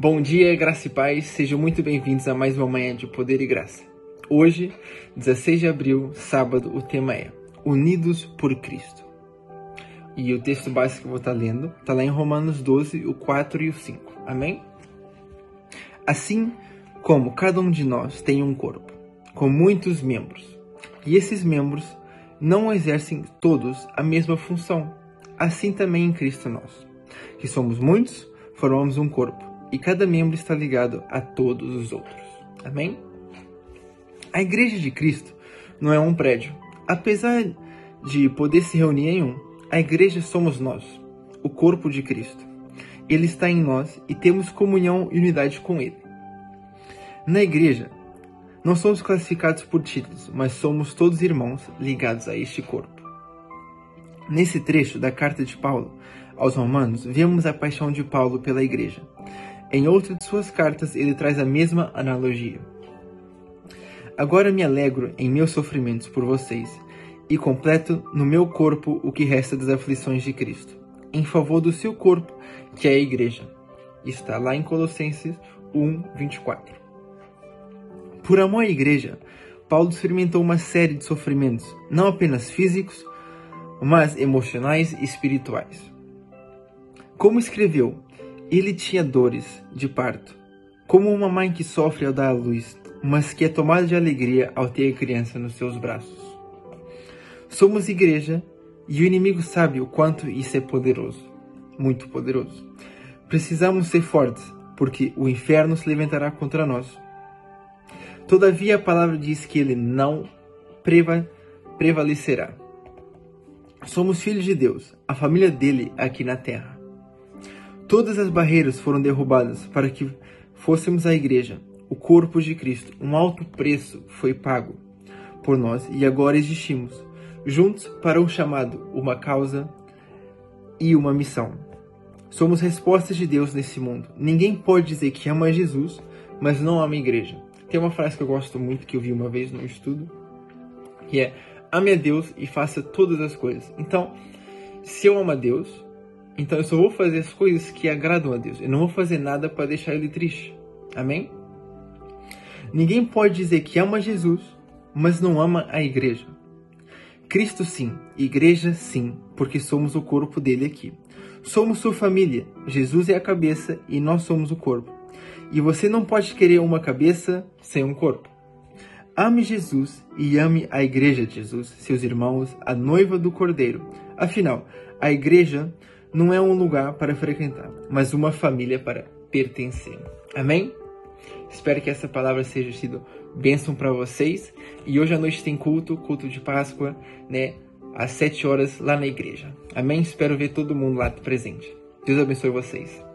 Bom dia, graça e paz, sejam muito bem-vindos a mais uma manhã de poder e graça. Hoje, 16 de abril, sábado, o tema é Unidos por Cristo. E o texto básico que eu vou estar lendo está lá em Romanos 12, o 4 e o 5. Amém? Assim como cada um de nós tem um corpo, com muitos membros, e esses membros não exercem todos a mesma função, assim também em Cristo nós, que somos muitos, formamos um corpo e cada membro está ligado a todos os outros. Amém? A Igreja de Cristo não é um prédio. Apesar de poder se reunir em um, a igreja somos nós, o corpo de Cristo. Ele está em nós e temos comunhão e unidade com Ele. Na igreja, não somos classificados por títulos, mas somos todos irmãos ligados a este corpo. Nesse trecho da carta de Paulo aos Romanos, vemos a paixão de Paulo pela igreja. Em outra de suas cartas, ele traz a mesma analogia. Agora me alegro em meus sofrimentos por vocês e completo no meu corpo o que resta das aflições de Cristo, em favor do seu corpo, que é a igreja. Está lá em Colossenses 1, 24. Por amor à igreja, Paulo experimentou uma série de sofrimentos, não apenas físicos, mas emocionais e espirituais. Como escreveu, ele tinha dores de parto, como uma mãe que sofre ao dar à luz, mas que é tomada de alegria ao ter a criança nos seus braços. Somos igreja e o inimigo sabe o quanto isso é poderoso, muito poderoso. Precisamos ser fortes, porque o inferno se levantará contra nós. Todavia a palavra diz que ele não preva prevalecerá. Somos filhos de Deus, a família dele aqui na terra. Todas as barreiras foram derrubadas para que fôssemos a igreja, o corpo de Cristo. Um alto preço foi pago por nós e agora existimos, juntos para um chamado, uma causa e uma missão. Somos respostas de Deus nesse mundo. Ninguém pode dizer que ama Jesus, mas não ama a igreja. Tem uma frase que eu gosto muito que eu vi uma vez no estudo, que é: ame a Deus e faça todas as coisas. Então, se eu amo a Deus, então eu só vou fazer as coisas que agradam a Deus. Eu não vou fazer nada para deixar ele triste. Amém? Ninguém pode dizer que ama Jesus, mas não ama a igreja. Cristo sim, igreja sim, porque somos o corpo dele aqui. Somos sua família. Jesus é a cabeça e nós somos o corpo. E você não pode querer uma cabeça sem um corpo. Ame Jesus e ame a igreja de Jesus, seus irmãos, a noiva do Cordeiro. Afinal, a igreja não é um lugar para frequentar, mas uma família para pertencer. Amém? Espero que essa palavra seja sido bênção para vocês. E hoje à noite tem culto, culto de Páscoa, né? Às 7 horas lá na igreja. Amém? Espero ver todo mundo lá presente. Deus abençoe vocês.